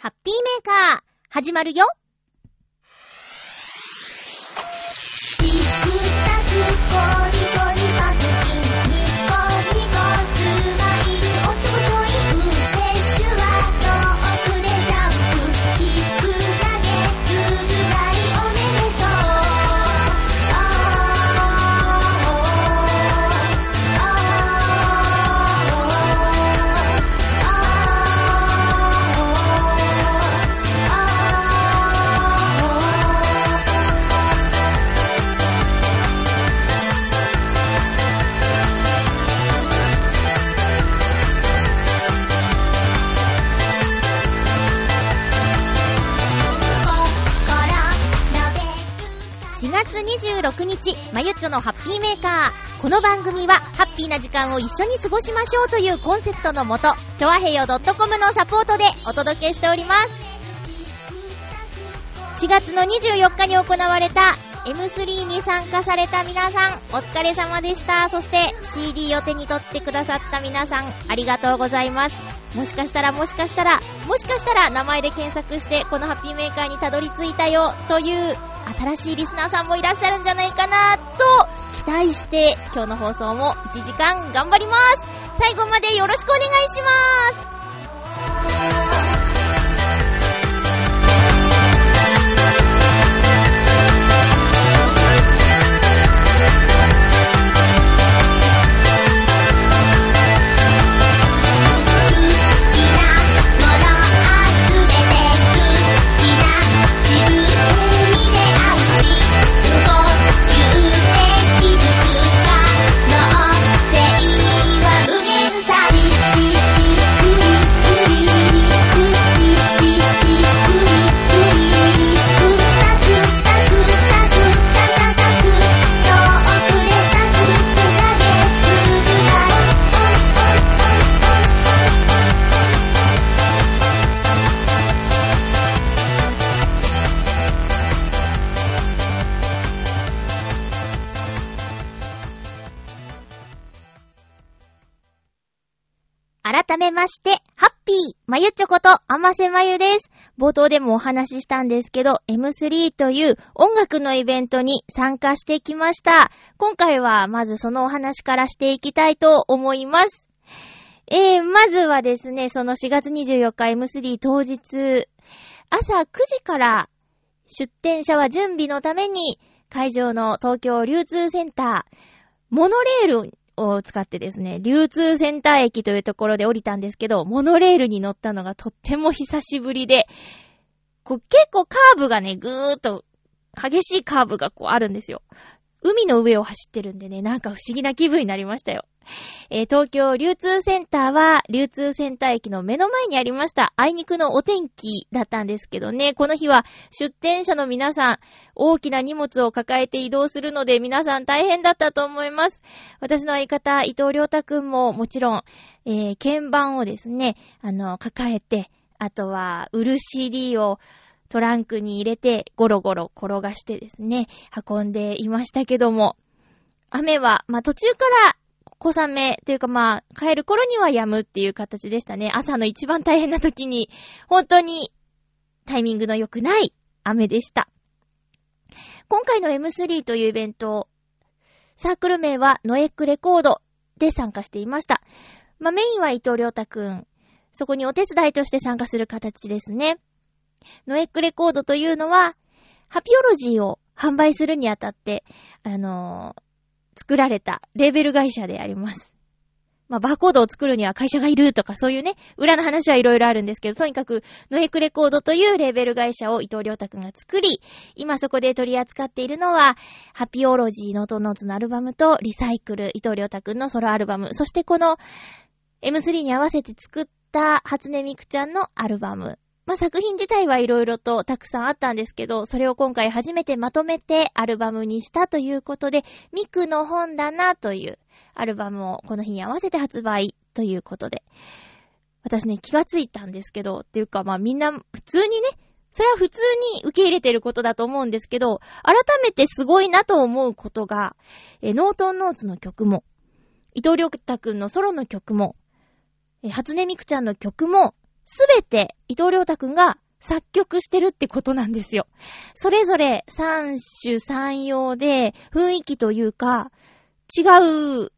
ハッピーメーカー、始まるよ。月26日、まゆっちょのハッピーメーカー。この番組は、ハッピーな時間を一緒に過ごしましょうというコンセプトのもと、ちょわへよ .com のサポートでお届けしております。4月の24日に行われた M3 に参加された皆さん、お疲れ様でした。そして CD を手に取ってくださった皆さん、ありがとうございます。もしかしたらもしかしたら、もしかしたら名前で検索してこのハッピーメーカーにたどり着いたよという新しいリスナーさんもいらっしゃるんじゃないかなと期待して今日の放送も1時間頑張ります。最後までよろしくお願いします。まゆちょこと、あませまゆです。冒頭でもお話ししたんですけど、M3 という音楽のイベントに参加してきました。今回はまずそのお話からしていきたいと思います。えー、まずはですね、その4月24日 M3 当日、朝9時から出店者は準備のために会場の東京流通センター、モノレールを使ってですね、流通センター駅というところで降りたんですけど、モノレールに乗ったのがとっても久しぶりで、こう結構カーブがね、ぐーっと激しいカーブがこうあるんですよ。海の上を走ってるんでね、なんか不思議な気分になりましたよ。えー東京流通センターは、流通センター駅の目の前にありました。あいにくのお天気だったんですけどね、この日は出店者の皆さん、大きな荷物を抱えて移動するので皆さん大変だったと思います。私の相方、伊藤良太くんももちろん、えー鍵盤をですね、あの、抱えて、あとは、売る CD をトランクに入れて、ゴロゴロ転がしてですね、運んでいましたけども、雨は、まあ、途中から小雨というかまあ、帰る頃には止むっていう形でしたね。朝の一番大変な時に、本当にタイミングの良くない雨でした。今回の M3 というイベント、サークル名はノエックレコードで参加していました。まあ、メインは伊藤良太くん。そこにお手伝いとして参加する形ですね。ノエックレコードというのは、ハピオロジーを販売するにあたって、あのー作られたレーベル会社であります。まあ、バーコードを作るには会社がいるとかそういうね、裏の話はいろいろあるんですけど、とにかく、ノエックレコードというレーベル会社を伊藤良太くんが作り、今そこで取り扱っているのは、ハピオロジーのトノーツのアルバムと、リサイクル、伊藤良太くんのソロアルバム、そしてこの M3 に合わせて作った初音ミクちゃんのアルバム。まあ、作品自体はいろいろとたくさんあったんですけど、それを今回初めてまとめてアルバムにしたということで、ミクの本棚というアルバムをこの日に合わせて発売ということで。私ね、気がついたんですけど、っていうかまあみんな普通にね、それは普通に受け入れてることだと思うんですけど、改めてすごいなと思うことが、えノートンノーツの曲も、伊藤良太くんのソロの曲も、え初音ミクちゃんの曲も、すべて伊藤良太くんが作曲してるってことなんですよ。それぞれ三種三様で雰囲気というか違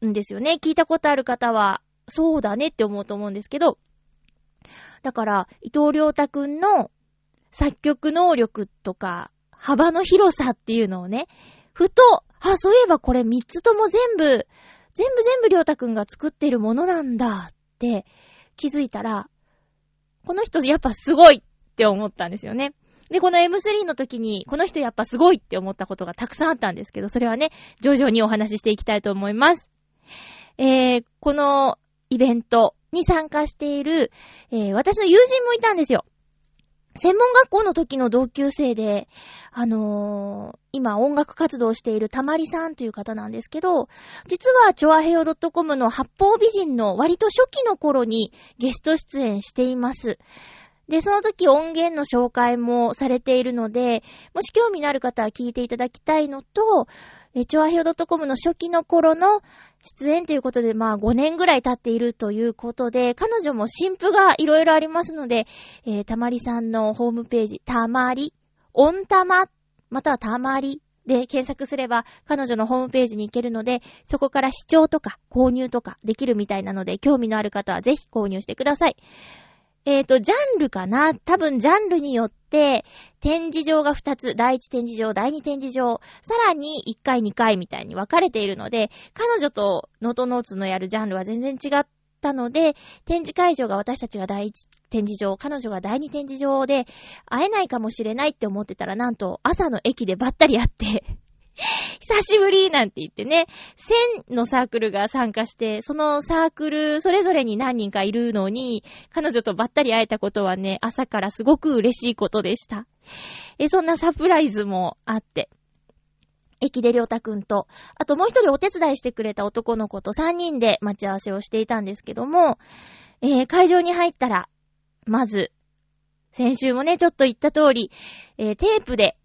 うんですよね。聞いたことある方はそうだねって思うと思うんですけど。だから伊藤良太くんの作曲能力とか幅の広さっていうのをね、ふと、あ、そういえばこれ三つとも全部、全部全部良太くんが作ってるものなんだって気づいたら、この人やっぱすごいって思ったんですよね。で、この M3 の時に、この人やっぱすごいって思ったことがたくさんあったんですけど、それはね、徐々にお話ししていきたいと思います。えー、このイベントに参加している、えー、私の友人もいたんですよ。専門学校の時の同級生で、あのー、今音楽活動しているたまりさんという方なんですけど、実はチョアヘヨ .com の八方美人の割と初期の頃にゲスト出演しています。で、その時音源の紹介もされているので、もし興味のある方は聞いていただきたいのと、え、チョアヘオ .com の初期の頃の出演ということで、まあ5年ぐらい経っているということで、彼女も新譜がいろいろありますので、えー、たまりさんのホームページ、たまり、オンたま、またはたまりで検索すれば彼女のホームページに行けるので、そこから視聴とか購入とかできるみたいなので、興味のある方はぜひ購入してください。えっ、ー、と、ジャンルかな？多分ジャンルによって、展示場が2つ、第1展示場、第2展示場、さらに1回2回みたいに分かれているので、彼女とノートノーツのやるジャンルは全然違ったので、展示会場が私たちが第1展示場、彼女が第2展示場で会えないかもしれないって思ってたら、なんと朝の駅でばったり会って久しぶりなんて言ってね、1000のサークルが参加して、そのサークルそれぞれに何人かいるのに、彼女とばったり会えたことはね、朝からすごく嬉しいことでした。え、そんなサプライズもあって。駅でりょうたくんと、あともう一人お手伝いしてくれた男の子と3人で待ち合わせをしていたんですけども、えー、会場に入ったら、まず、先週もね、ちょっと言った通り、えー、テープで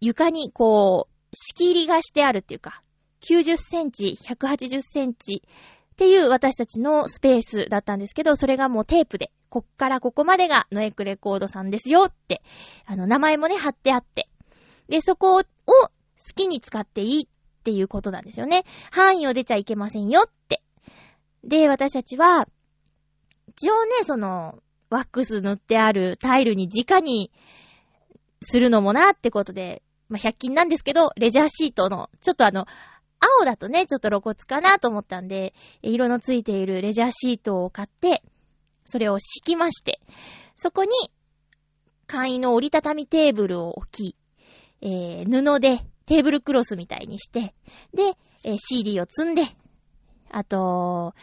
床にこう、仕切りがしてあるっていうか、90センチ、180センチっていう私たちのスペースだったんですけど、それがもうテープで、こっからここまでがノエクレコードさんですよって、あの、名前もね、貼ってあって。で、そこを好きに使っていいっていうことなんですよね。範囲を出ちゃいけませんよって。で、私たちは、一応ね、その、ワックス塗ってあるタイルに直にするのもなってことで、まあ、100均なんですけど、レジャーシートの、ちょっとあの、青だとね、ちょっと露骨かなと思ったんで、色のついているレジャーシートを買って、それを敷きまして、そこに、簡易の折りたたみテーブルを置き、えー、布でテーブルクロスみたいにして、で、えー、CD を積んで、あと、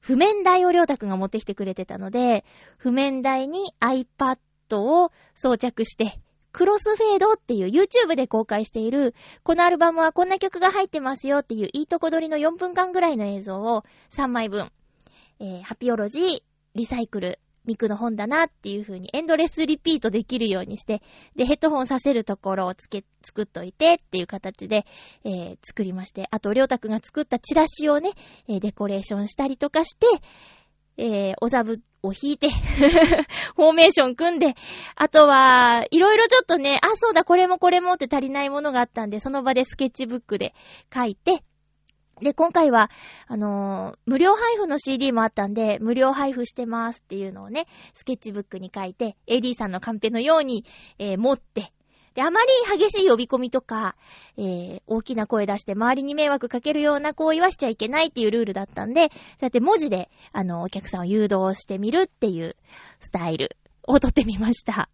譜面台をりょうたくんが持ってきてくれてたので、譜面台に iPad を装着して、クロスフェードっていう YouTube で公開している、このアルバムはこんな曲が入ってますよっていういいとこ取りの4分間ぐらいの映像を3枚分、えー、ハピオロジー、リサイクル、ミクの本だなっていう風にエンドレスリピートできるようにして、で、ヘッドホンさせるところをつけ、作っといてっていう形で、えー、作りまして、あと、りょうたくんが作ったチラシをね、え、デコレーションしたりとかして、えー、お座布を引いて フォーメーション組んで、あとは、いろいろちょっとね、あ、そうだ、これもこれもって足りないものがあったんで、その場でスケッチブックで書いて、で、今回は、あのー、無料配布の CD もあったんで、無料配布してますっていうのをね、スケッチブックに書いて、AD さんのカンペのように、えー、持って、で、あまり激しい呼び込みとか、えー、大きな声出して周りに迷惑かけるような行為はしちゃいけないっていうルールだったんで、そうやって文字で、あの、お客さんを誘導してみるっていうスタイルをとってみました。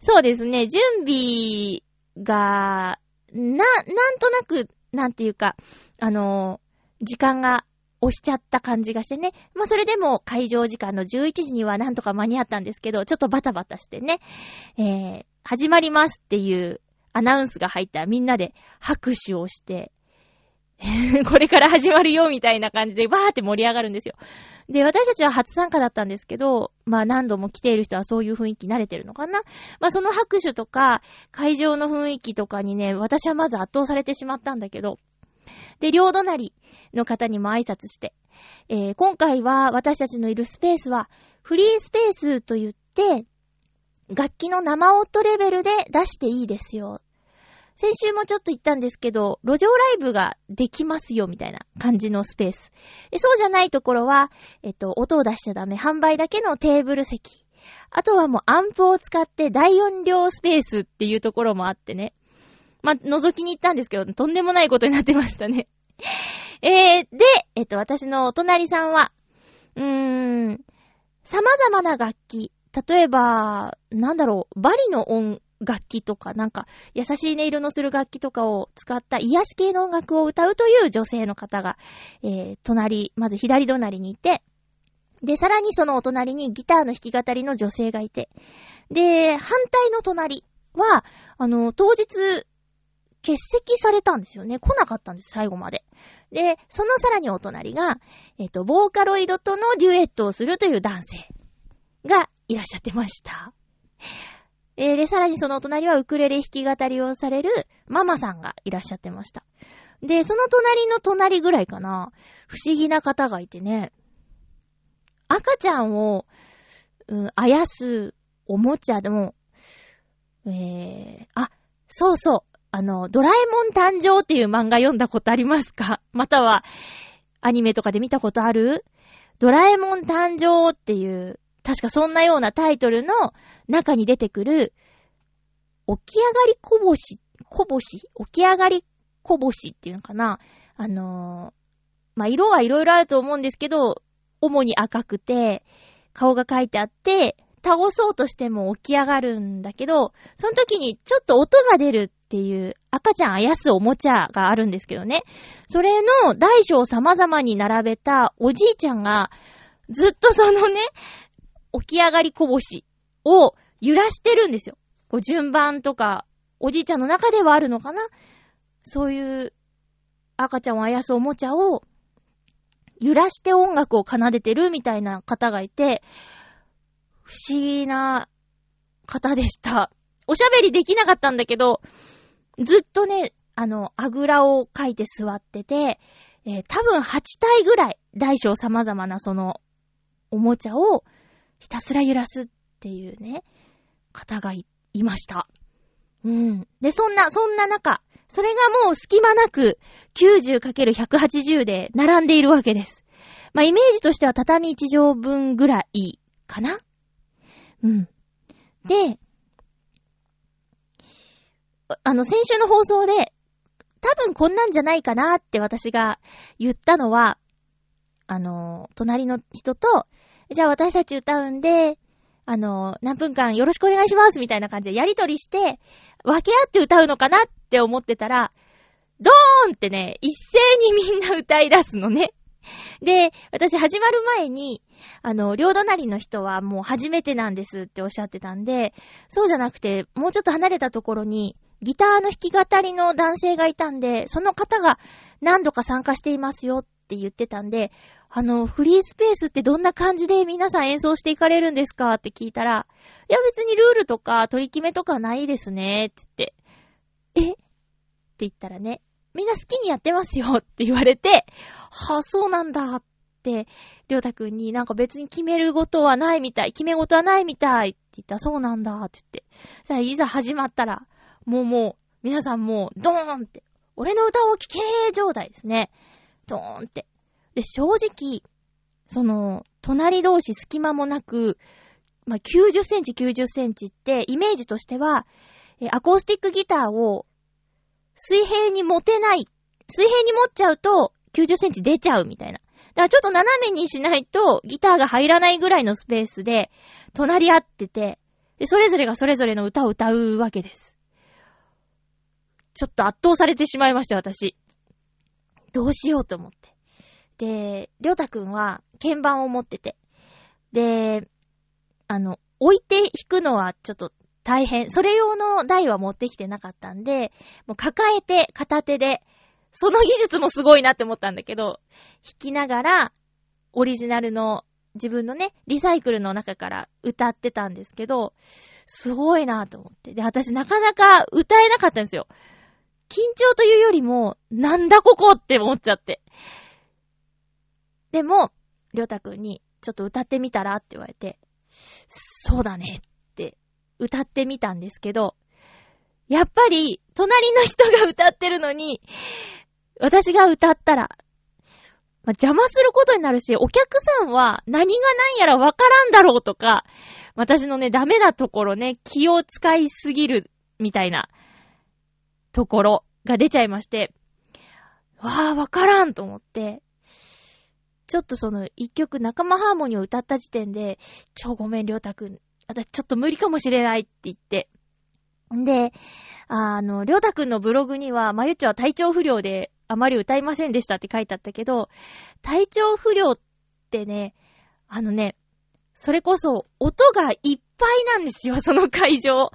そうですね、準備が、な、なんとなく、なんていうか、あの、時間が押しちゃった感じがしてね。まあ、それでも会場時間の11時にはなんとか間に合ったんですけど、ちょっとバタバタしてね。えー、始まりますっていうアナウンスが入ったらみんなで拍手をして、これから始まるよみたいな感じでバーって盛り上がるんですよ。で、私たちは初参加だったんですけど、まあ何度も来ている人はそういう雰囲気慣れてるのかなまあその拍手とか、会場の雰囲気とかにね、私はまず圧倒されてしまったんだけど、で、両隣の方にも挨拶して、えー今回は私たちのいるスペースは、フリースペースと言って、楽器の生音レベルで出していいですよ。先週もちょっと言ったんですけど、路上ライブができますよ、みたいな感じのスペース。そうじゃないところは、えっと、音を出しちゃダメ。販売だけのテーブル席。あとはもうアンプを使って大音量スペースっていうところもあってね。まあ、覗きに行ったんですけど、とんでもないことになってましたね。えー、で、えっと、私のお隣さんは、うーん、様々な楽器。例えば、なんだろう、バリの音楽器とか、なんか、優しい音色のする楽器とかを使った癒し系の音楽を歌うという女性の方が、えー、隣、まず左隣にいて、で、さらにそのお隣にギターの弾き語りの女性がいて、で、反対の隣は、あの、当日、欠席されたんですよね。来なかったんです、最後まで。で、そのさらにお隣が、えっ、と、ボーカロイドとのデュエットをするという男性がいらっしゃってました。えーで、さらにそのお隣はウクレレ弾き語りをされるママさんがいらっしゃってました。で、その隣の隣ぐらいかな、不思議な方がいてね、赤ちゃんを、うん、あやすおもちゃでも、えー、あ、そうそう、あの、ドラえもん誕生っていう漫画読んだことありますか？または、アニメとかで見たことある？ドラえもん誕生っていう、確かそんなようなタイトルの中に出てくる、起き上がりこぼし、こぼし？起き上がりこぼしっていうのかな？あのーまあ、色はいろいろあると思うんですけど、主に赤くて、顔が描いてあって、倒そうとしても起き上がるんだけど、その時にちょっと音が出るっていう赤ちゃんあやすおもちゃがあるんですけどね。それの大小様々に並べたおじいちゃんが、ずっとそのね、起き上がりこぼしを揺らしてるんですよ。こう順番とか、おじいちゃんの中ではあるのかなそういう赤ちゃんをあやすおもちゃを揺らして音楽を奏でてるみたいな方がいて、不思議な方でした。おしゃべりできなかったんだけど、ずっとね、あの、あぐらをかいて座ってて、えー多分8体ぐらい、大小様々なその、おもちゃをひたすら揺らすっていうね、方がい、いました。うん。で、そんな、そんな中、それがもう隙間なく 90×180 で並んでいるわけです。まあ、イメージとしては畳1畳分ぐらいかなうん。で、あの、先週の放送で、多分こんなんじゃないかなって私が言ったのは、あの、隣の人と、じゃあ私たち歌うんで、あの、何分間よろしくお願いしますみたいな感じでやりとりして、分け合って歌うのかなって思ってたら、ドーンってね、一斉にみんな歌い出すのね。で、私始まる前に、あの、両隣の人はもう初めてなんですっておっしゃってたんで、そうじゃなくて、もうちょっと離れたところに、ギターの弾き語りの男性がいたんで、その方が何度か参加していますよって言ってたんで、あの、フリースペースってどんな感じで皆さん演奏していかれるんですかって聞いたら、いや別にルールとか取り決めとかないですね、って言って。え？って言ったらね、みんな好きにやってますよって言われて、はあ、そうなんだって、りょうたくんになんか別に決めることはないみたい、決め事はないみたいって言ったら、そうなんだって言って。さあ、いざ始まったら、もうもう、皆さんもう、ドーンって、俺の歌を聴けー状態ですね。ドーンって。で、正直、その、隣同士隙間もなく、まあ、90センチ90センチって、イメージとしては、えアコースティックギターを水平に持てない。水平に持っちゃうと90センチ出ちゃうみたいな。だからちょっと斜めにしないとギターが入らないぐらいのスペースで隣り合ってて、で、それぞれがそれぞれの歌を歌うわけです。ちょっと圧倒されてしまいました、私。どうしようと思って。で、りょうたくんは鍵盤を持ってて。で、あの、置いて弾くのはちょっと大変。それ用の台は持ってきてなかったんで、もう抱えて片手で、その技術もすごいなって思ったんだけど、弾きながら、オリジナルの自分のね、リサイクルの中から歌ってたんですけど、すごいなと思って。で、私なかなか歌えなかったんですよ。緊張というよりも、なんだここって思っちゃって。でも、りょうたくんに、ちょっと歌ってみたらって言われて、そうだねっ歌ってみたんですけど、やっぱり、隣の人が歌ってるのに、私が歌ったら、まあ、邪魔することになるし、お客さんは何が何やらわからんだろうとか、私のね、ダメなところね、気を使いすぎるみたいなところが出ちゃいまして、わあ、わからんと思って、ちょっとその一曲仲間ハーモニーを歌った時点で、ちょ、ごめん、りょうたくん。私ちょっと無理かもしれないって言って。んで、あの、りょうたくんのブログには、まゆっちょは体調不良であまり歌いませんでしたって書いてあったけど、体調不良ってね、あのね、それこそ音がいっぱいなんですよ、その会場。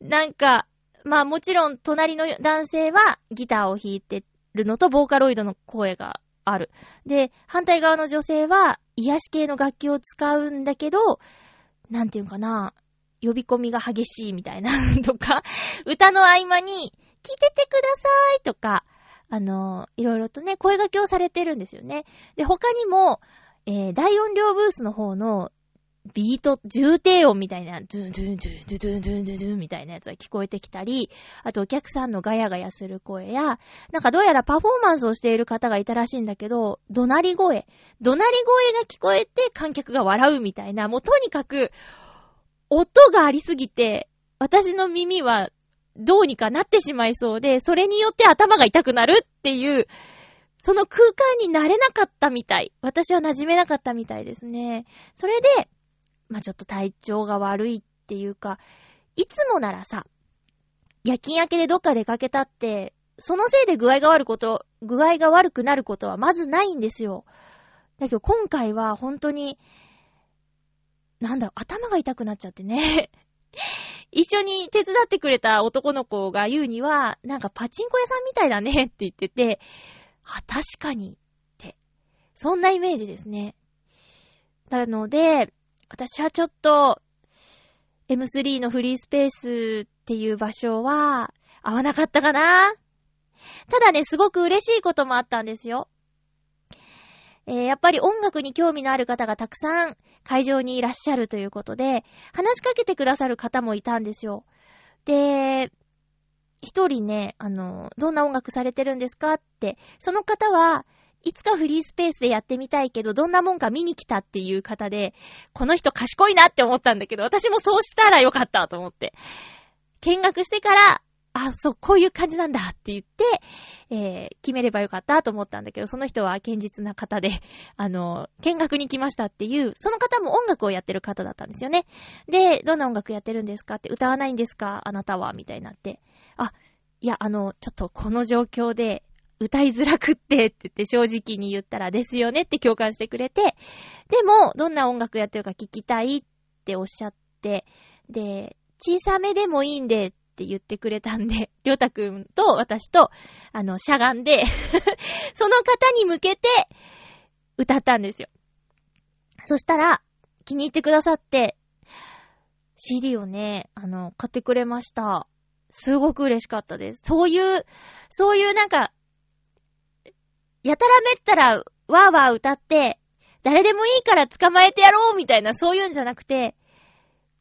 なんか、まあもちろん隣の男性はギターを弾いてるのとボーカロイドの声がある。で、反対側の女性は癒し系の楽器を使うんだけど、なんていうかな、呼び込みが激しいみたいな とか、歌の合間に、聞いててくださいとか、あの、いろいろとね、声掛けをされてるんですよね。で、他にも、えー、大音量ブースの方のビート、重低音みたいな、ドゥンドゥンドゥンドゥンドゥンドゥンドゥンみたいなやつが聞こえてきたり、あとお客さんのガヤガヤする声や、なんかどうやらパフォーマンスをしている方がいたらしいんだけど、怒鳴り声、怒鳴り声が聞こえて観客が笑うみたいな、もうとにかく、音がありすぎて、私の耳はどうにかなってしまいそうで、それによって頭が痛くなるっていう、その空間になれなかったみたい。私は馴染めなかったみたいですね。それで、まあ、ちょっと体調が悪いっていうか、いつもならさ、夜勤明けでどっか出かけたって、そのせいで具合が悪いこと、具合が悪くなることはまずないんですよ。だけど今回は本当に、なんだろ、頭が痛くなっちゃってね。一緒に手伝ってくれた男の子が言うには、なんかパチンコ屋さんみたいだねって言ってて、あ、確かにって。そんなイメージですね。なので、私はちょっと、M3 のフリースペースっていう場所は合わなかったかなただね、すごく嬉しいこともあったんですよ。えーやっぱり音楽に興味のある方がたくさん会場にいらっしゃるということで、話しかけてくださる方もいたんですよ。で、一人ね、あの、どんな音楽されてるんですかって、その方はいつかフリースペースでやってみたいけど、どんなもんか見に来たっていう方で、この人賢いなって思ったんだけど、私もそうしたらよかったと思って。見学してから、あ、そう、こういう感じなんだって言って、えー、決めればよかったと思ったんだけど、その人は堅実な方で、あの、見学に来ましたっていう、その方も音楽をやってる方だったんですよね。で、どんな音楽やってるんですかって、歌わないんですか？あなたは？みたいになって。あ、いや、あの、ちょっとこの状況で、歌いづらくってって言って正直に言ったらですよねって共感してくれて、でも、どんな音楽やってるか聞きたいっておっしゃって、で、小さめでもいいんでって言ってくれたんで、りょうたくんと私と、あの、しゃがんで、その方に向けて歌ったんですよ。そしたら、気に入ってくださって、CD をね、あの、買ってくれました。すごく嬉しかったです。そういう、そういうなんか、やたらめったら、わーわー歌って、誰でもいいから捕まえてやろうみたいな、そういうんじゃなくて、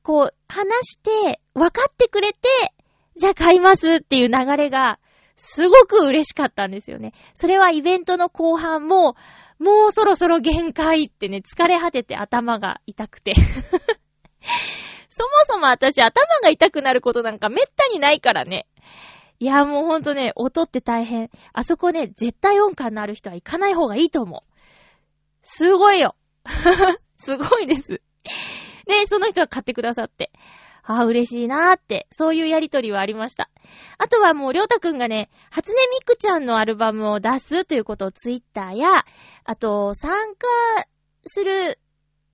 こう、話して、分かってくれて、じゃあ買いますっていう流れが、すごく嬉しかったんですよね。それはイベントの後半も、もうそろそろ限界ってね、疲れ果てて頭が痛くて。そもそも私頭が痛くなることなんかめったにないからね。いや、もうほんとね、音って大変。あそこね、絶対音感のある人は行かない方がいいと思う。すごいよ。すごいです。で、その人は買ってくださって。ああ、嬉しいなーって、そういうやりとりはありました。あとはもう、りょうたくんがね、初音ミクちゃんのアルバムを出すということをツイッターや、あと、参加する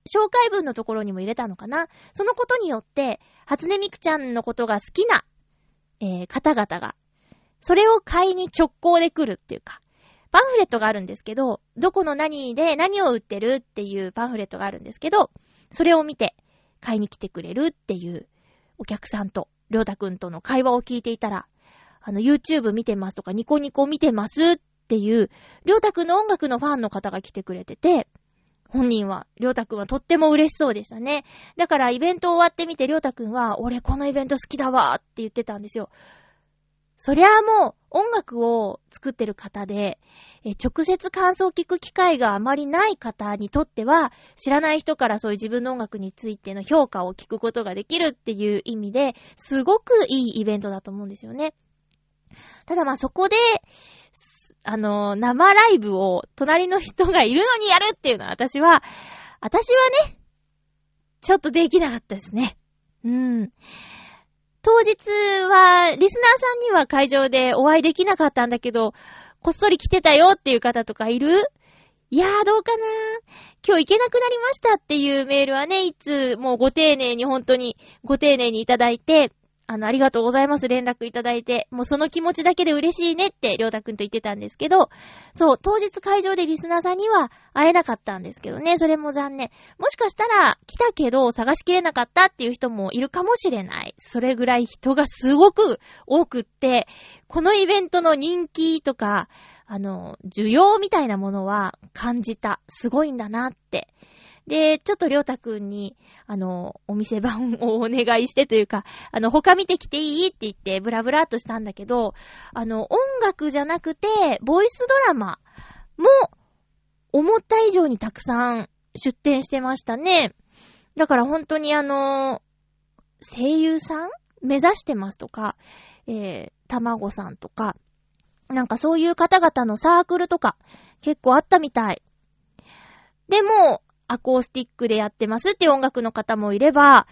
紹介文のところにも入れたのかな。そのことによって、初音ミクちゃんのことが好きな、えー、方々が、それを買いに直行で来るっていうか、パンフレットがあるんですけど、どこの何で何を売ってるっていうパンフレットがあるんですけど、それを見て買いに来てくれるっていうお客さんと、りょうたくんとの会話を聞いていたら、あの、YouTube 見てますとか、ニコニコ見てますっっていう、りょうたくんの音楽のファンの方が来てくれてて、本人は、りょうたくんはとっても嬉しそうでしたね。だからイベント終わってみてりょうたくんは、俺このイベント好きだわーって言ってたんですよ。そりゃあもう音楽を作ってる方で、直接感想を聞く機会があまりない方にとっては、知らない人からそういう自分の音楽についての評価を聞くことができるっていう意味で、すごくいいイベントだと思うんですよね。ただまあそこで、あの、生ライブを隣の人がいるのにやるっていうのは私は、私はね、ちょっとできなかったですね。うん。当日は、リスナーさんには会場でお会いできなかったんだけど、こっそり来てたよっていう方とかいる？いやーどうかな？今日行けなくなりましたっていうメールはね、いつもご丁寧に本当にご丁寧にいただいて、あの、ありがとうございます連絡いただいて、もうその気持ちだけで嬉しいねってりょうたくんと言ってたんですけど、そう、当日会場でリスナーさんには会えなかったんですけどね、それも残念。もしかしたら来たけど探しきれなかったっていう人もいるかもしれない。それぐらい人がすごく多くって、このイベントの人気とか、あの、需要みたいなものは感じた。すごいんだなって。で、ちょっとりょうたくんに、あの、お店番をお願いしてというか、あの、他見てきていいって言って、ブラブラっとしたんだけど、あの、音楽じゃなくて、ボイスドラマも、思った以上にたくさん出展してましたね。だから本当にあの、声優さん目指してますとか、えー、たまごさんとか、なんかそういう方々のサークルとか、結構あったみたい。でも、アコースティックでやってますっていう音楽の方もいれば、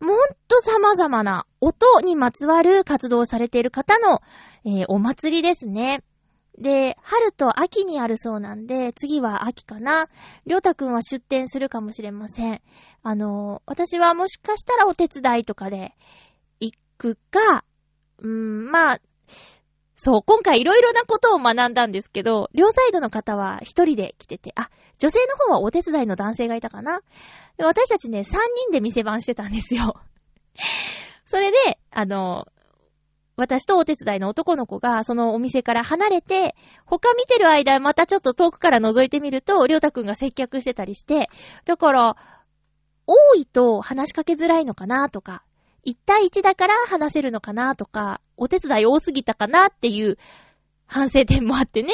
もっと様々な音にまつわる活動をされている方の、えーお祭りですね。で、春と秋にあるそうなんで、次は秋かな。りょうたくんは出店するかもしれません。あのー私はもしかしたらお手伝いとかで行くか、うーん、まあ、そう、今回いろいろなことを学んだんですけど、両サイドの方は一人で来てて、あ、女性の方はお手伝いの男性がいたかな？私たちね、三人で店番してたんですよ。それで、あの、私とお手伝いの男の子が、そのお店から離れて、他見てる間、またちょっと遠くから覗いてみると、りょうたくんが接客してたりして、だから、多いと話しかけづらいのかなとか、一対一だから話せるのかなとか、お手伝い多すぎたかなっていう反省点もあってね。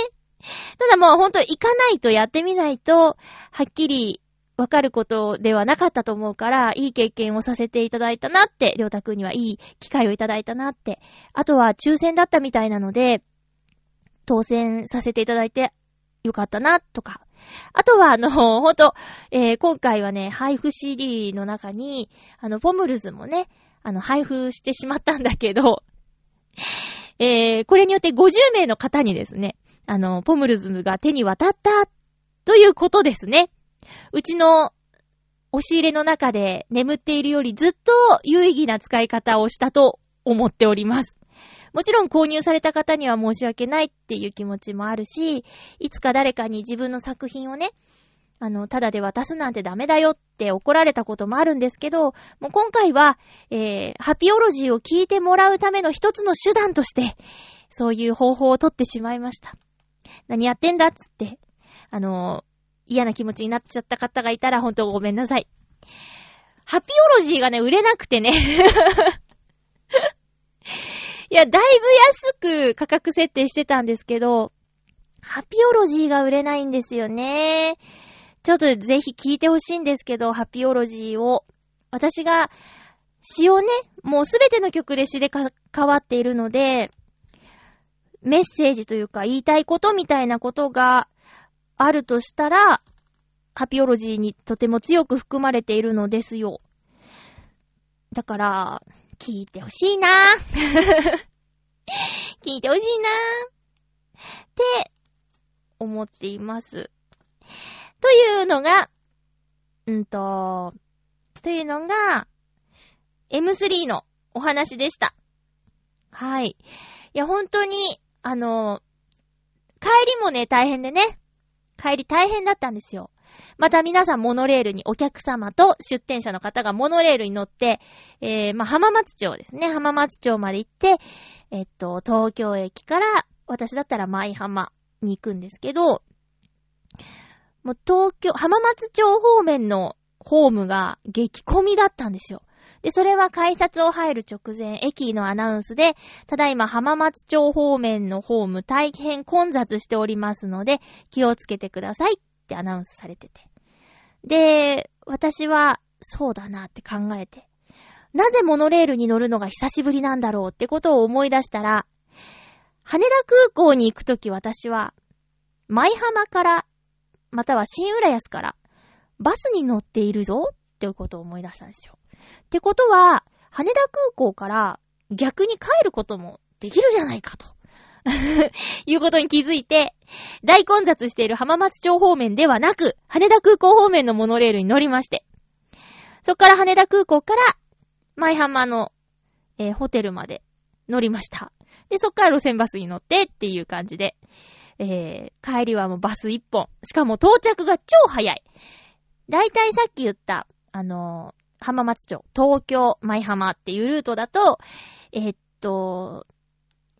ただもうほんと行かないとやってみないと、はっきりわかることではなかったと思うから、いい経験をさせていただいたなって、りょうたくんにはいい機会をいただいたなって。あとは抽選だったみたいなので、当選させていただいてよかったな、とか。あとは、あの、ほんと、えー今回はね、配布 CD の中に、あの、ポムルズもね、あの、配布してしまったんだけど、えーこれによって50名の方にですね、あの、ポムルズが手に渡った、ということですね。うちの押し入れの中で眠っているよりずっと有意義な使い方をしたと思っております。もちろん購入された方には申し訳ないっていう気持ちもあるし、いつか誰かに自分の作品をね、あの、ただで渡すなんてダメだよって怒られたこともあるんですけど、もう今回は、えー、ハピオロジーを聞いてもらうための一つの手段として、そういう方法を取ってしまいました。何やってんだっつって、あの、嫌な気持ちになっちゃった方がいたら本当ごめんなさい。ハピオロジーがね、売れなくてね。いや、だいぶ安く価格設定してたんですけど、ハピオロジーが売れないんですよね。ちょっとぜひ聞いてほしいんですけど、ハピオロジーを。私が詩をね、もうすべての曲で詩でか変わっているので、メッセージというか言いたいことみたいなことがあるとしたら、ハピオロジーにとても強く含まれているのですよ。だから、聞いてほしいな 聞いてほしいなって思っています。というのが、うんと、というのが、M3 のお話でした。はい。いや、本当に、あの、帰りもね、大変でね。帰り大変だったんですよ。また皆さんモノレールにお客様と出店者の方がモノレールに乗って、えー、まあ、浜松町ですね。浜松町まで行って、えっと、東京駅から、私だったら舞浜に行くんですけど、もう東京、浜松町方面のホームが激混みだったんですよ。で、それは改札を入る直前、駅のアナウンスで、ただいま浜松町方面のホーム大変混雑しておりますので、気をつけてくださいってアナウンスされてて。で、私は、そうだなって考えて。なぜモノレールに乗るのが久しぶりなんだろうってことを思い出したら、羽田空港に行くとき私は、舞浜から、または新浦安から、バスに乗っているぞっていうことを思い出したんですよ。ってことは、羽田空港から逆に帰ることもできるじゃないかと。いうことに気づいて、大混雑している浜松町方面ではなく、羽田空港方面のモノレールに乗りまして、そっから羽田空港から、舞浜の、えー、ホテルまで乗りました。で、そっから路線バスに乗ってっていう感じで、えー、帰りはもうバス一本。しかも到着が超早い。だいたいさっき言った、あのー、浜松町、東京、舞浜っていうルートだと、えー、っと、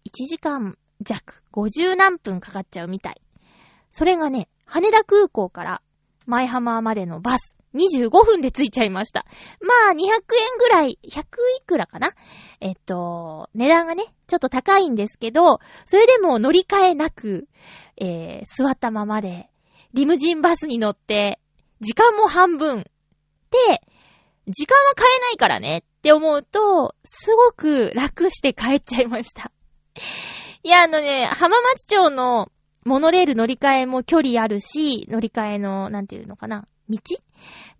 1時間弱、50何分かかっちゃうみたい。それがね、羽田空港から舞浜までのバス、25分で着いちゃいました。まあ、200円ぐらい、100いくらかな？えっと、値段がね、ちょっと高いんですけど、それでも乗り換えなく、えー、座ったままで、リムジンバスに乗って、時間も半分。で、時間は変えないからねって思うと、すごく楽して帰っちゃいました。いや、あのね、浜松町のモノレール乗り換えも距離あるし、乗り換えの、なんていうのかな、道？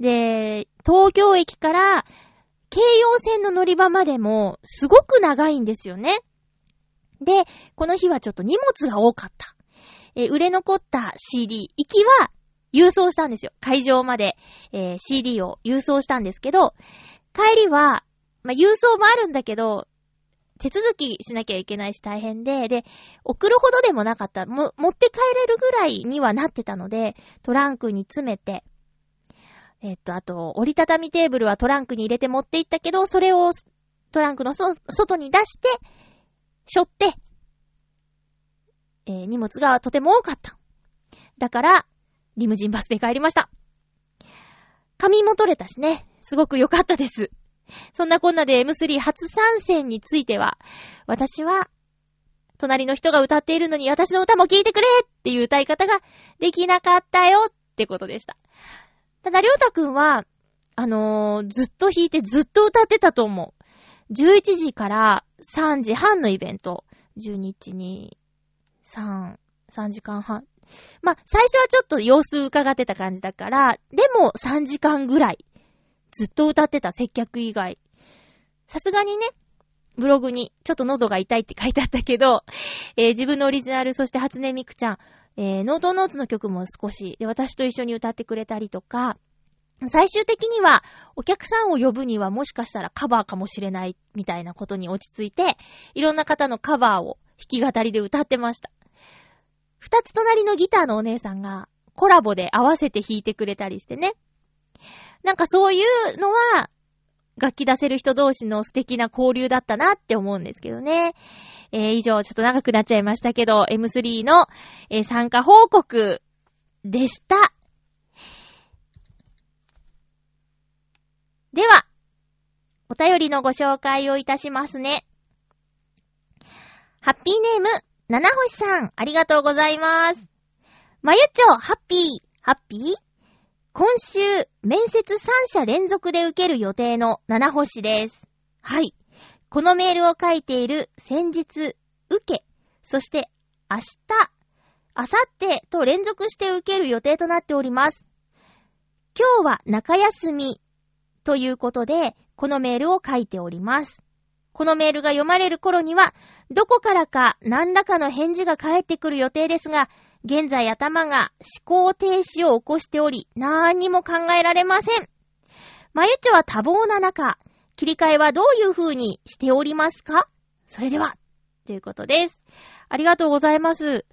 で、東京駅から京葉線の乗り場までもすごく長いんですよね。で、この日はちょっと荷物が多かった。え売れ残った CD、行きは郵送したんですよ。会場まで、えー、CD を郵送したんですけど、帰りは、まあ、郵送もあるんだけど、手続きしなきゃいけないし大変で、で、送るほどでもなかった。も、持って帰れるぐらいにはなってたので、トランクに詰めて、えっと、あと、折りたたみテーブルはトランクに入れて持って行ったけど、それをトランクの外に出して、背負って、えー、荷物がとても多かった。だから、リムジンバスで帰りました。髪も取れたしね、すごく良かったです。そんなこんなで M3 初参戦については、私は、隣の人が歌っているのに私の歌も聴いてくれっていう歌い方ができなかったよってことでした。ただ、りょうたくんは、あのー、ずっと弾いてずっと歌ってたと思う。11時から3時半のイベント。12日に3、3時間半。まあ、最初はちょっと様子伺ってた感じだから、でも3時間ぐらいずっと歌ってた接客以外。さすがにね、ブログにちょっと喉が痛いって書いてあったけど、えー、自分のオリジナル、そして初音ミクちゃん、えー、ノートノーツの曲も少し、で、私と一緒に歌ってくれたりとか、最終的には、お客さんを呼ぶにはもしかしたらカバーかもしれないみたいなことに落ち着いて、いろんな方のカバーを弾き語りで歌ってました。二つ隣のギターのお姉さんがコラボで合わせて弾いてくれたりしてね。なんかそういうのは、楽器出せる人同士の素敵な交流だったなって思うんですけどね。えー、以上、ちょっと長くなっちゃいましたけど、M3 の、えー、参加報告でした。では、お便りのご紹介をいたしますね。ハッピーネーム、七星さん、ありがとうございます。まゆちょ、ハッピー、ハッピー？今週、面接3社連続で受ける予定の七星です。はい。このメールを書いている先日、受け、そして明日、明後日と連続して受ける予定となっております。今日は中休みということで、このメールを書いております。このメールが読まれる頃には、どこからか何らかの返事が返ってくる予定ですが、現在頭が思考停止を起こしており、何にも考えられません。まゆちは多忙な中、切り替えはどういう風にしておりますか？それでは、ということです。ありがとうございます。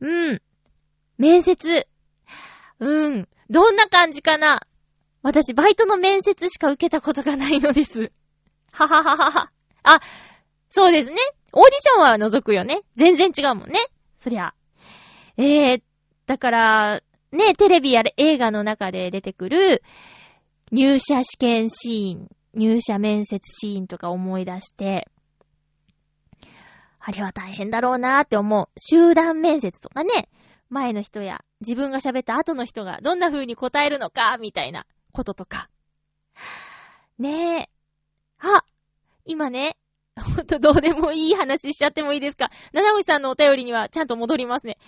うん。面接。うん。どんな感じかな？私、バイトの面接しか受けたことがないのです。ははははは。あ、そうですね。オーディションは除くよね。全然違うもんね。そりゃ。えー、だから、ね、テレビや映画の中で出てくる入社試験シーン、入社面接シーンとか思い出して、あれは大変だろうなーって思う。集団面接とかね、前の人や自分が喋った後の人がどんな風に答えるのか、みたいなこととか。ねえ。あ、今ね、ほんとどうでもいい話しちゃってもいいですか？七星さんのお便りにはちゃんと戻りますね。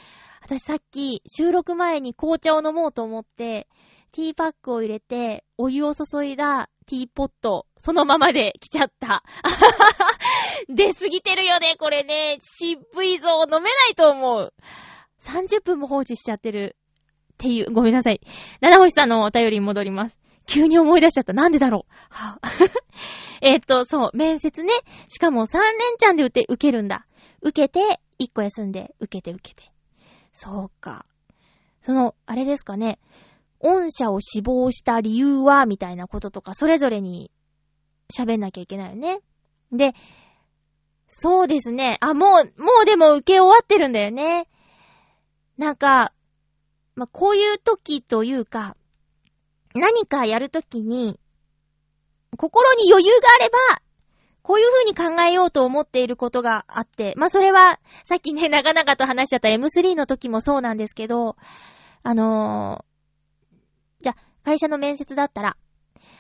私さっき収録前に紅茶を飲もうと思って、ティーパックを入れて、お湯を注いだティーポット、そのままで来ちゃった。出過ぎてるよね、これね。渋いぞ、飲めないと思う。30分も放置しちゃってる。っていう、ごめんなさい。七星さんのお便りに戻ります。急に思い出しちゃった。なんでだろう？はぁ えっと、そう、面接ね。しかも3連チャンで受け、受けるんだ。受けて、1個休んで、受けて受けて。そうか。その、あれですかね。御社を死亡した理由は、みたいなこととか、それぞれに喋んなきゃいけないよね。で、そうですね。あ、もう、もうでも受け終わってるんだよね。なんか、まあ、こういう時というか、何かやるときに、心に余裕があれば、こういう風に考えようと思っていることがあって、まあ、それは、さっきね、長々と話しちゃった M3 の時もそうなんですけど、あのー、じゃ、会社の面接だったら、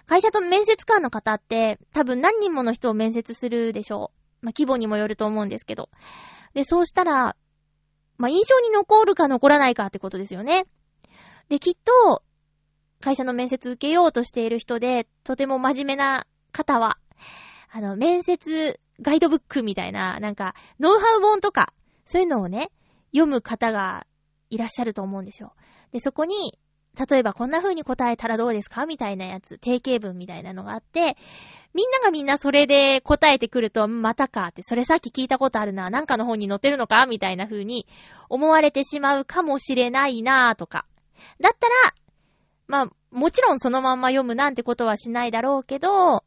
会社と面接官の方って、多分何人もの人を面接するでしょう。まあ、規模にもよると思うんですけど。で、そうしたら、まあ、印象に残るか残らないかってことですよね。で、きっと、会社の面接受けようとしている人で、とても真面目な方は、あの、面接ガイドブックみたいな、なんか、ノウハウ本とか、そういうのをね、読む方がいらっしゃると思うんですよ。で、そこに、例えばこんな風に答えたらどうですか？みたいなやつ、定型文みたいなのがあって、みんながみんなそれで答えてくると、またかって、それさっき聞いたことあるな、なんかの本に載ってるのか？みたいな風に思われてしまうかもしれないなとか。だったら、まあ、もちろんそのまんま読むなんてことはしないだろうけど、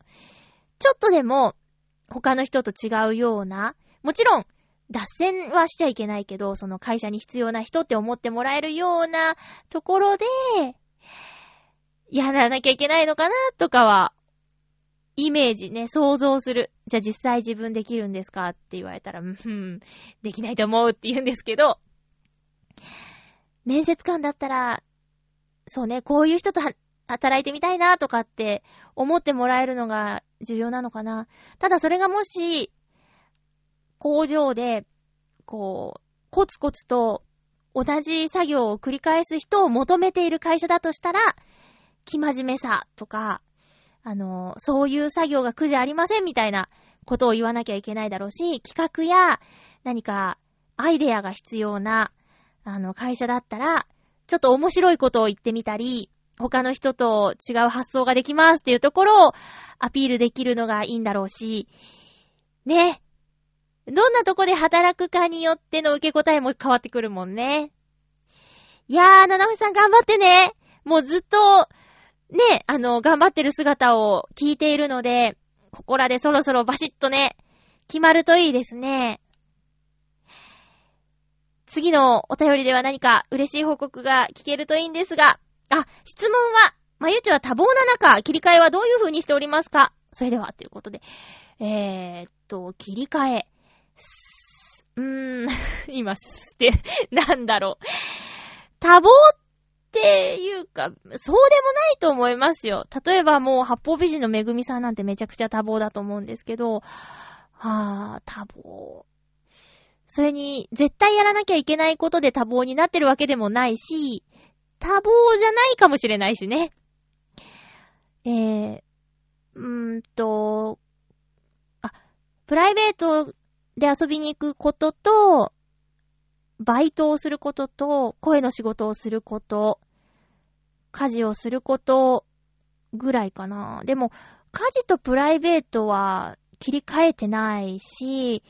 ちょっとでも他の人と違うような、もちろん脱線はしちゃいけないけど、その会社に必要な人って思ってもらえるようなところで、やらなきゃいけないのかなとかは、イメージね、想像する。じゃあ実際自分できるんですかって言われたら、うん、できないと思うって言うんですけど、面接官だったら、そうね、こういう人と働いてみたいなとかって思ってもらえるのが重要なのかな。ただそれがもし、工場で、こう、コツコツと同じ作業を繰り返す人を求めている会社だとしたら、気真面目さとか、あの、そういう作業が苦じゃありませんみたいなことを言わなきゃいけないだろうし、企画や何かアイデアが必要な、あの、会社だったら、ちょっと面白いことを言ってみたり、他の人と違う発想ができますっていうところをアピールできるのがいいんだろうし、ね。どんなとこで働くかによっての受け答えも変わってくるもんね。いやー、七星さん頑張ってね。もうずっと、ね、あの、頑張ってる姿を聞いているので、ここらでそろそろバシッとね、決まるといいですね。次のお便りでは何か嬉しい報告が聞けるといいんですが、あ、質問は、まゆちは多忙な中、切り替えはどういう風にしておりますか？それでは、ということで。えー、っと、切り替え。すうーん、今、すって、なんだろう。多忙っていうか、そうでもないと思いますよ。例えばもう、八方美人のめぐみさんなんてめちゃくちゃ多忙だと思うんですけど、はぁ、多忙。それに、絶対やらなきゃいけないことで多忙になってるわけでもないし、多忙じゃないかもしれないしね。えー、うーんと、あ、プライベートで遊びに行くことと、バイトをすることと、声の仕事をすること、家事をすることぐらいかな。でも、家事とプライベートは切り替えてないし、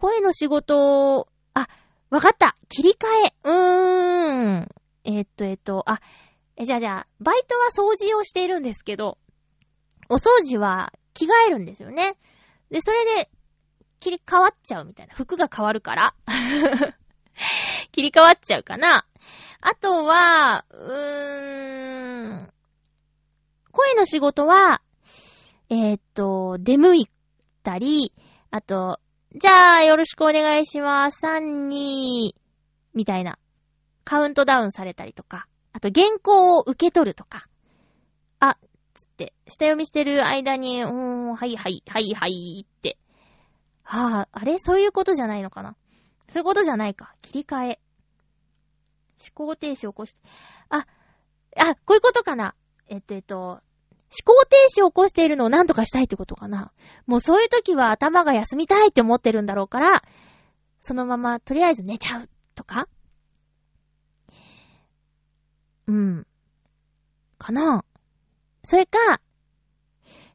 声の仕事を、あ、わかった切り替え。うーん。えっと、えっと、あ、え、じゃあじゃあ、バイトは掃除をしているんですけど、お掃除は着替えるんですよね。で、それで、切り替わっちゃうみたいな。服が変わるから。切り替わっちゃうかな。あとは、うーん、声の仕事は、えーっと、出向いたり、あと、じゃあ、よろしくお願いします。3、2、みたいな。カウントダウンされたりとか。あと、原稿を受け取るとか。あ、つって、下読みしてる間に、うーん、はいはい、はいはいって。はあ、あれ？そういうことじゃないのかなそういうことじゃないか。切り替え。思考停止を起こして。あ、あ、こういうことかな。えっと、えっと、思考停止を起こしているのを何とかしたいってことかな。もうそういう時は頭が休みたいって思ってるんだろうから、そのままとりあえず寝ちゃうとかうん。かなそれか、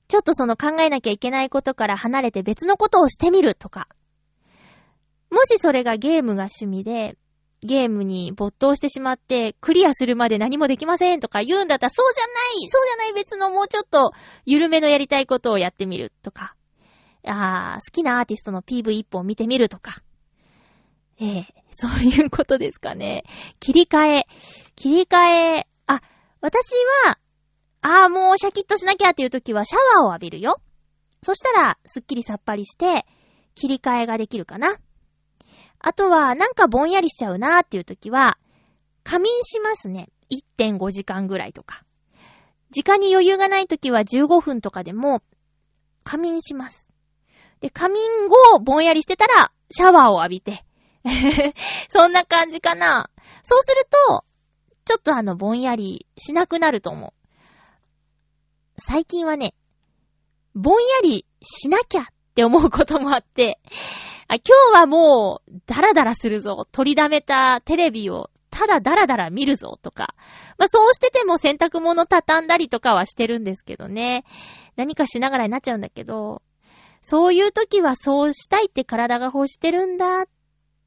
ちょっとその考えなきゃいけないことから離れて別のことをしてみるとか。もしそれがゲームが趣味で、ゲームに没頭してしまって、クリアするまで何もできませんとか言うんだったら、そうじゃないそうじゃない別のもうちょっと、緩めのやりたいことをやってみるとか。あー好きなアーティストの PV 一本見てみるとか。ええそういうことですかね。切り替え。切り替え。あ、私は、ああ、もうシャキッとしなきゃっていう時はシャワーを浴びるよ。そしたら、すっきりさっぱりして、切り替えができるかな。あとは、なんかぼんやりしちゃうなーっていう時は、仮眠しますね。1.5時間ぐらいとか。時間に余裕がない時は15分とかでも、仮眠します。で、仮眠後、ぼんやりしてたら、シャワーを浴びて。そんな感じかな。そうすると、ちょっとあの、ぼんやりしなくなると思う。最近はね、ぼんやりしなきゃって思うこともあって、あ今日はもう、ダラダラするぞ。取りだめたテレビを、ただダラダラ見るぞとか。まあそうしてても洗濯物畳んだりとかはしてるんですけどね。何かしながらになっちゃうんだけど、そういう時はそうしたいって体が欲してるんだっ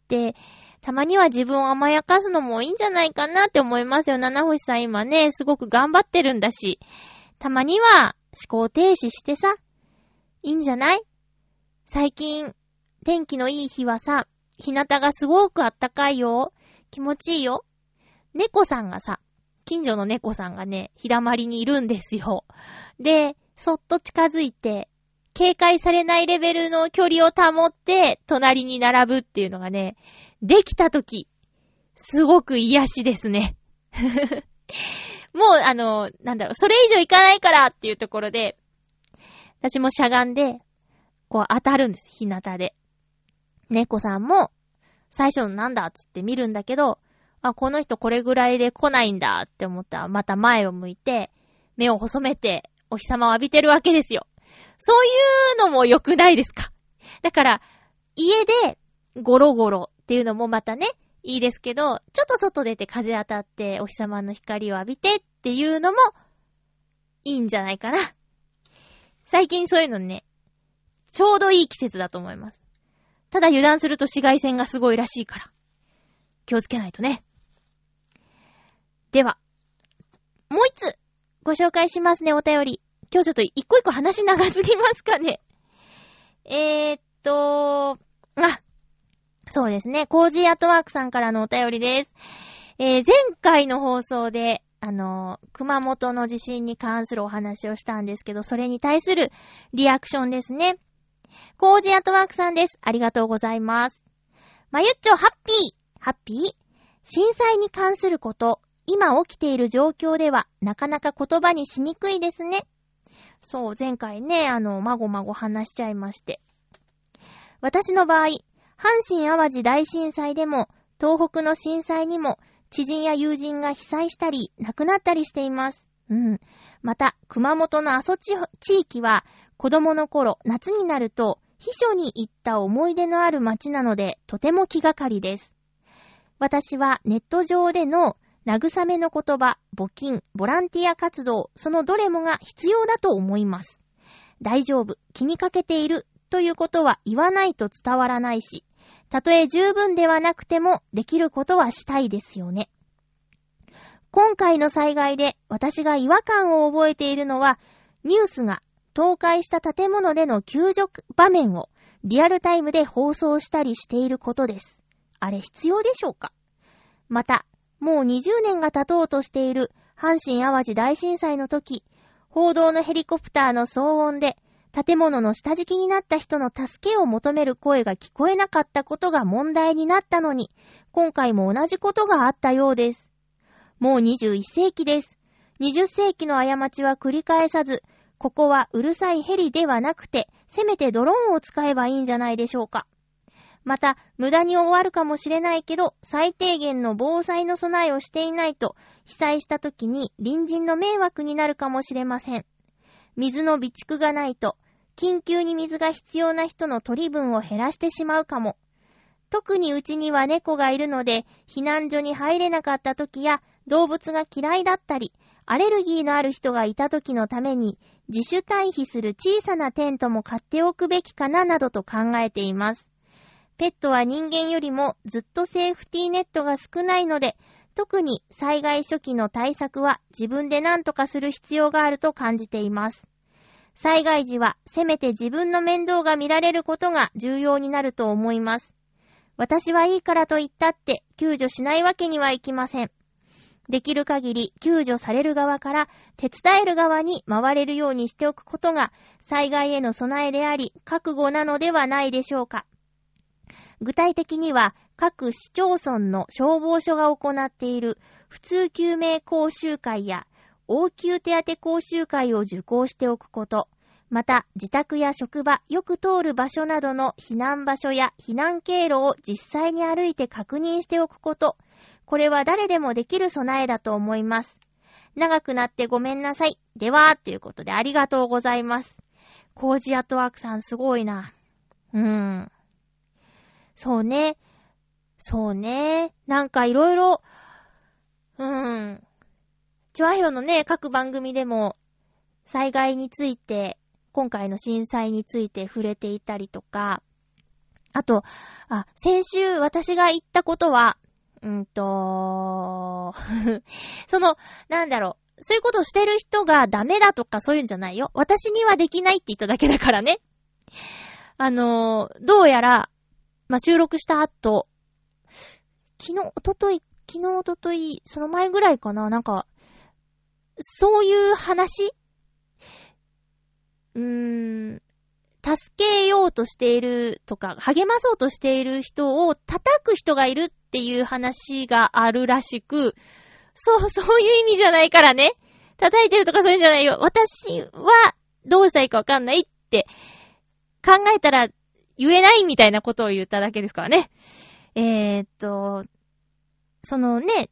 て、たまには自分を甘やかすのもいいんじゃないかなって思いますよ。七星さん今ね、すごく頑張ってるんだし。たまには思考停止してさ、いいんじゃない？最近、天気のいい日はさ、日向がすごくあったかいよ。気持ちいいよ。猫さんがさ、近所の猫さんがね、日だまりにいるんですよ。で、そっと近づいて、警戒されないレベルの距離を保って、隣に並ぶっていうのがね、できたとき、すごく癒しですね。もう、あの、なんだろう、それ以上いかないからっていうところで、私もしゃがんで、こう当たるんです、日向で。猫さんも、最初のなんだっつって見るんだけど、あ、この人これぐらいで来ないんだって思ったら、また前を向いて、目を細めて、お日様を浴びてるわけですよ。そういうのも良くないですか？だから、家でゴロゴロっていうのもまたね、いいですけど、ちょっと外出て風当たってお日様の光を浴びてっていうのもいいんじゃないかな。最近そういうのね、ちょうどいい季節だと思います。ただ油断すると紫外線がすごいらしいから。気をつけないとね。では、もう一つご紹介しますね、お便り。今日ちょっと一個一個話長すぎますかね。えーっと、あ、そうですね。コージーアットワークさんからのお便りです。えー、前回の放送で、あの、熊本の地震に関するお話をしたんですけど、それに対するリアクションですね。コージアトワークさんです。ありがとうございます。まゆっちょ、ハッピーハッピー？震災に関すること、今起きている状況では、なかなか言葉にしにくいですね。そう、前回ね、あの、まごまご話しちゃいまして。私の場合、阪神淡路大震災でも、東北の震災にも、知人や友人が被災したり、亡くなったりしています。うん。また、熊本の阿蘇地域は、子供の頃、夏になると、秘書に行った思い出のある街なので、とても気がかりです。私はネット上での慰めの言葉、募金、ボランティア活動、そのどれもが必要だと思います。大丈夫、気にかけているということは言わないと伝わらないし、たとえ十分ではなくてもできることはしたいですよね。今回の災害で私が違和感を覚えているのは、ニュースが倒壊した建物での救助場面をリアルタイムで放送したりしていることです。あれ必要でしょうか？また、もう20年が経とうとしている阪神淡路大震災の時、報道のヘリコプターの騒音で、建物の下敷きになった人の助けを求める声が聞こえなかったことが問題になったのに、今回も同じことがあったようです。もう21世紀です。20世紀の過ちは繰り返さず、ここはうるさいヘリではなくて、せめてドローンを使えばいいんじゃないでしょうか。また、無駄に終わるかもしれないけど、最低限の防災の備えをしていないと、被災した時に隣人の迷惑になるかもしれません。水の備蓄がないと、緊急に水が必要な人の取り分を減らしてしまうかも。特にうちには猫がいるので、避難所に入れなかった時や、動物が嫌いだったり、アレルギーのある人がいた時のために、自主退避する小さなテントも買っておくべきかななどと考えています。ペットは人間よりもずっとセーフティーネットが少ないので、特に災害初期の対策は自分で何とかする必要があると感じています。災害時はせめて自分の面倒が見られることが重要になると思います。私はいいからと言ったって救助しないわけにはいきません。できる限り救助される側から手伝える側に回れるようにしておくことが災害への備えであり覚悟なのではないでしょうか。具体的には各市町村の消防署が行っている普通救命講習会や応急手当講習会を受講しておくこと、また自宅や職場、よく通る場所などの避難場所や避難経路を実際に歩いて確認しておくこと、これは誰でもできる備えだと思います。長くなってごめんなさい。では、ということでありがとうございます。コージアトワークさんすごいな。うーん。そうね。そうね。なんかいろいろ、うーん。チョアヒョのね、各番組でも、災害について、今回の震災について触れていたりとか、あと、あ、先週私が言ったことは、うんと、その、なんだろう、そういうことをしてる人がダメだとかそういうんじゃないよ。私にはできないって言っただけだからね。あの、どうやら、まあ、収録した後、昨日、おととい、昨日、おととい、その前ぐらいかな、なんか、そういう話うーん、助けようとしているとか、励まそうとしている人を叩く人がいるっていう話があるらしく、そう、そういう意味じゃないからね。叩いてるとかそういうんじゃないよ。私はどうしたらいいかわかんないって考えたら言えないみたいなことを言っただけですからね。えー、っと、そのね、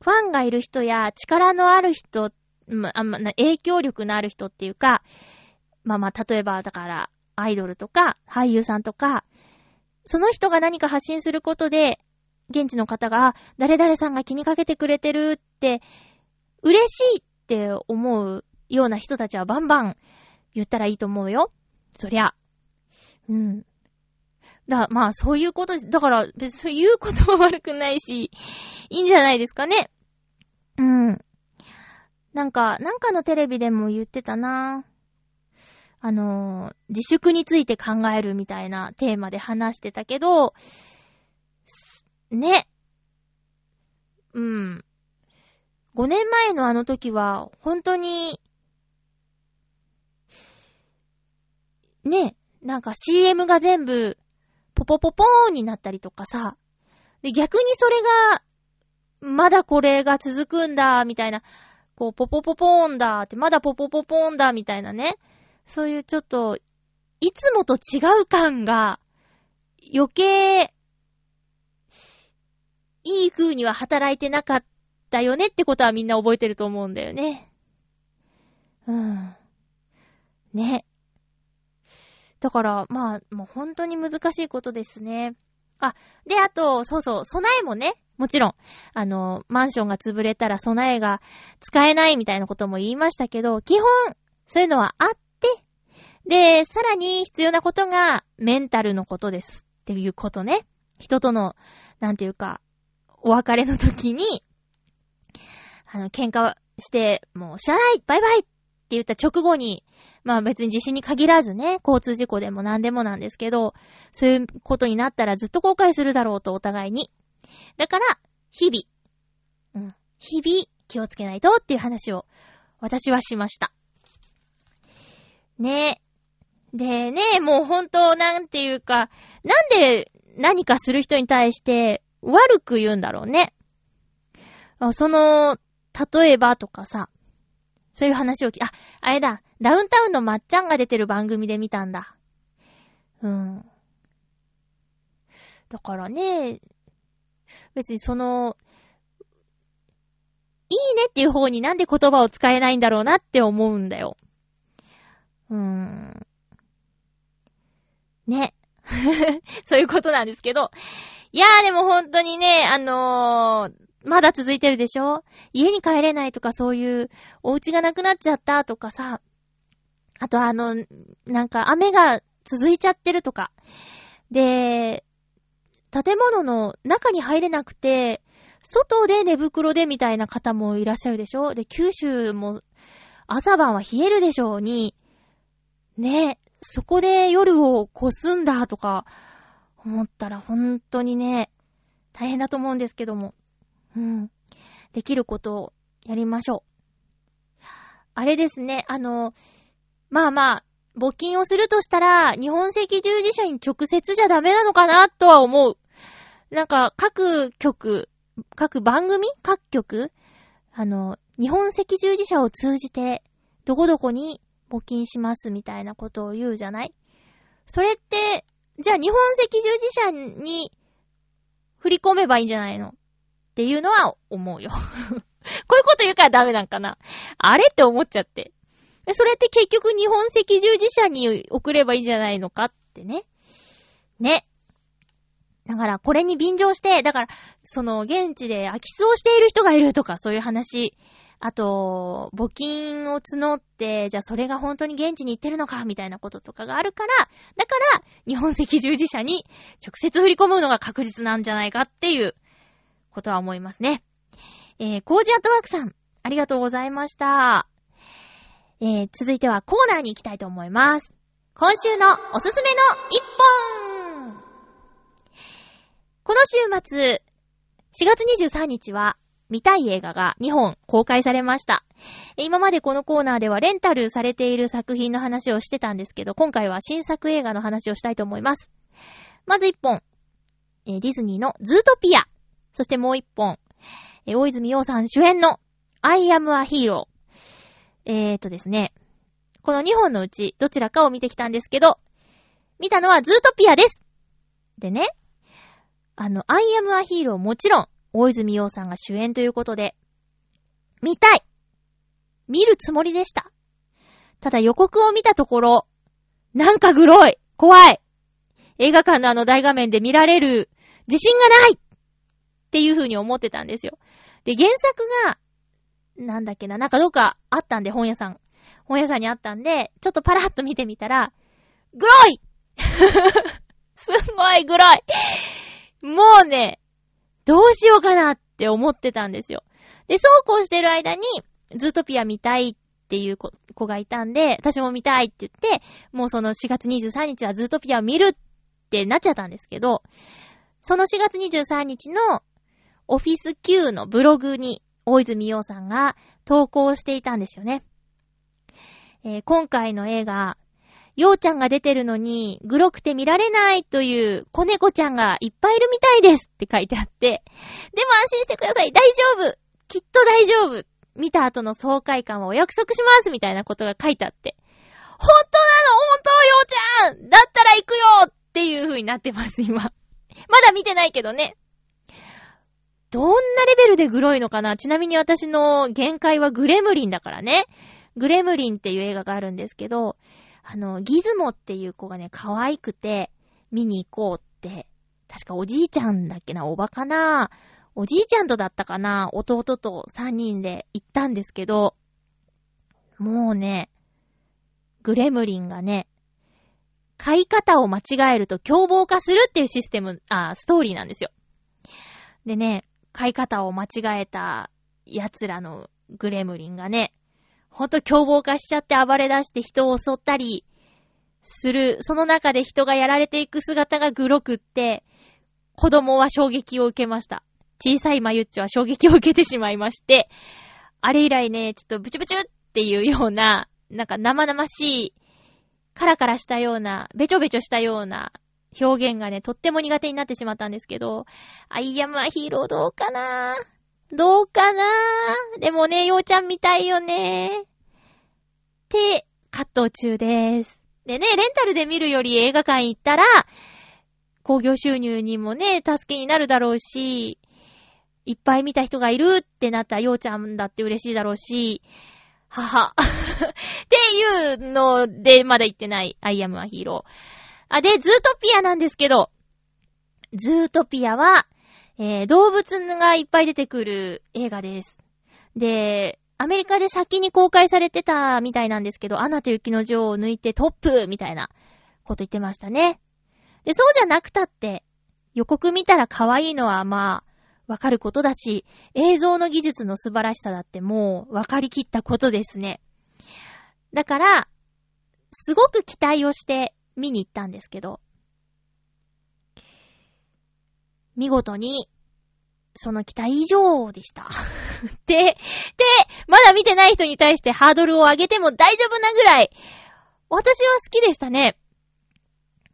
ファンがいる人や力のある人、ま、あま、影響力のある人っていうか、まあまあ、例えば、だから、アイドルとか、俳優さんとか、その人が何か発信することで、現地の方が、誰々さんが気にかけてくれてるって、嬉しいって思うような人たちはバンバン言ったらいいと思うよ。そりゃ。うん。だ、まあ、そういうこと。だから、別に言うことは悪くないし、いいんじゃないですかね。うん。なんか、なんかのテレビでも言ってたなあのー、自粛について考えるみたいなテーマで話してたけど、ね。うん。5年前のあの時は、本当に、ね、なんか CM が全部、ポポポポーンになったりとかさ、で、逆にそれが、まだこれが続くんだ、みたいな、こう、ポポポポーンだって、まだポポポポーンだ、みたいなね。そういうちょっと、いつもと違う感が、余計、いい風には働いてなかったよねってことはみんな覚えてると思うんだよね。うん。ね。だから、まあ、もう本当に難しいことですね。あ、で、あと、そうそう、備えもね、もちろん、あの、マンションが潰れたら備えが使えないみたいなことも言いましたけど、基本、そういうのはあっ、で、さらに必要なことがメンタルのことですっていうことね。人との、なんていうか、お別れの時に、あの、喧嘩して、もう知らないバイバイって言った直後に、まあ別に地震に限らずね、交通事故でも何でもなんですけど、そういうことになったらずっと後悔するだろうとお互いに。だから、日々、うん、日々気をつけないとっていう話を私はしました。ねえでね、もう本当なんていうか、なんで何かする人に対して悪く言うんだろうね。その、例えばとかさ、そういう話をき、あ、あれだ、ダウンタウンのまっちゃんが出てる番組で見たんだ。うん。だからね、別にその、いいねっていう方になんで言葉を使えないんだろうなって思うんだよ。うーん。ね。そういうことなんですけど。いやーでも本当にね、あのー、まだ続いてるでしょ？家に帰れないとかそういうお家がなくなっちゃったとかさ、あとあの、なんか雨が続いちゃってるとか。で、建物の中に入れなくて、外で寝袋でみたいな方もいらっしゃるでしょ？で、九州も朝晩は冷えるでしょうに、ね、そこで夜を越すんだとか思ったら本当にね、大変だと思うんですけども。うん。できることをやりましょう。あれですね、あの、まあまあ、募金をするとしたら、日本赤十字社に直接じゃダメなのかなとは思う。なんか、各局、各番組各局あの、日本赤十字社を通じて、どこどこに募金しますみたいなことを言うじゃない？それって、じゃあ日本赤十字社に振り込めばいいんじゃないの？っていうのは思うよ。こういうこと言うからダメなんかな？あれって思っちゃって。それって結局日本赤十字社に送ればいいんじゃないのかってね。ね。だからこれに便乗して、だから、その現地で空き巣をしている人がいるとかそういう話。あと、募金を募って、じゃあそれが本当に現地に行ってるのかみたいなこととかがあるから、だから、日本赤十字社に直接振り込むのが確実なんじゃないかっていうことは思いますね。えー、コージアットワークさん、ありがとうございました。えー、続いてはコーナーに行きたいと思います。今週のおすすめの一本この週末、4月23日は、見たい映画が2本公開されました。今までこのコーナーではレンタルされている作品の話をしてたんですけど、今回は新作映画の話をしたいと思います。まず1本、ディズニーのズートピア。そしてもう1本、大泉洋さん主演の I am a hero。えーとですね、この2本のうちどちらかを見てきたんですけど、見たのはズートピアです。でね、あの、I am a hero もちろん、大泉洋さんが主演ということで、見たい。見るつもりでした。ただ予告を見たところ、なんかグロい。怖い。映画館のあの大画面で見られる。自信がない。っていう風に思ってたんですよ。で、原作がなんだっけな、なんかどっかあったんで、本屋さん。本屋さんにあったんで、ちょっとパラッと見てみたら、グロい。すんごいグロい。もうね、どうしようかなって思ってたんですよ。で、そうこうしてる間に、ズートピア見たいっていう子がいたんで、私も見たいって言って、もうその4月23日はズートピアを見るってなっちゃったんですけど、その4月23日のオフィス Q のブログに大泉洋さんが投稿していたんですよね。えー、今回の映画、洋ちゃんが出てるのに、グロくて見られないという子猫ちゃんがいっぱいいるみたいですって書いてあって、でも安心してください。大丈夫。きっと大丈夫。見た後の爽快感はお約束しますみたいなことが書いてあって、本当なの？本当洋ちゃん！だったら行くよっていう風になってます、今。まだ見てないけどね。どんなレベルでグロいのかな？ちなみに私の限界はグレムリンだからね。グレムリンっていう映画があるんですけど、あの、ギズモっていう子がね、可愛くて、見に行こうって、確かおじいちゃんだっけな、おばかなおじいちゃんとだったかな弟と3人で行ったんですけど、もうね、グレムリンがね、飼い方を間違えると凶暴化するっていうシステム、あ、ストーリーなんですよ。でね、飼い方を間違えた奴らのグレムリンがね、ほんと凶暴化しちゃって暴れ出して人を襲ったりする、その中で人がやられていく姿がグロくって、子供は衝撃を受けました。小さいまゆっちは衝撃を受けてしまいまして、あれ以来ね、ちょっとブチュブチュっていうような、なんか生々しい、カラカラしたような、べちょべちょしたような表現がね、とっても苦手になってしまったんですけど、アイアムアヒーローどうかなどうかな？でもね、ようちゃんみたいよね。って、葛藤中です。でね、レンタルで見るより映画館行ったら、興行収入にもね、助けになるだろうし、いっぱい見た人がいるってなった、ようちゃんだって嬉しいだろうし、はは。っていうので、まだ言ってない、アイアムアヒーロー。あ、で、ズートピアなんですけど、ズートピアは、えー、動物がいっぱい出てくる映画です。で、アメリカで先に公開されてたみたいなんですけど、アナと雪の女王を抜いてトップみたいなこと言ってましたね。で、そうじゃなくたって、予告見たら可愛いのはまあ、わかることだし、映像の技術の素晴らしさだってもう、わかりきったことですね。だから、すごく期待をして見に行ったんですけど、見事に、その期待以上でした。で、で、まだ見てない人に対してハードルを上げても大丈夫なぐらい、私は好きでしたね。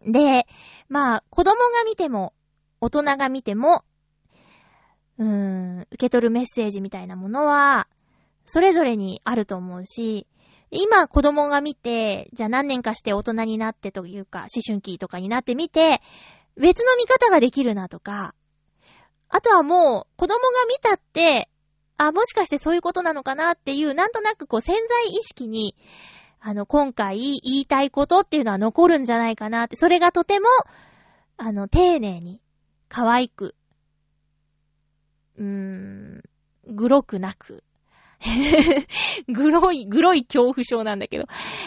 で、まあ、子供が見ても、大人が見ても、うーん、受け取るメッセージみたいなものは、それぞれにあると思うし、今子供が見て、じゃあ何年かして大人になってというか、思春期とかになってみて、別の見方ができるなとか、あとはもう子供が見たって、あ、もしかしてそういうことなのかなっていう、なんとなくこう潜在意識に、あの、今回言いたいことっていうのは残るんじゃないかなって、それがとても、あの、丁寧に、可愛く、うーん、グロくなく、グロい、グロい恐怖症なんだけど、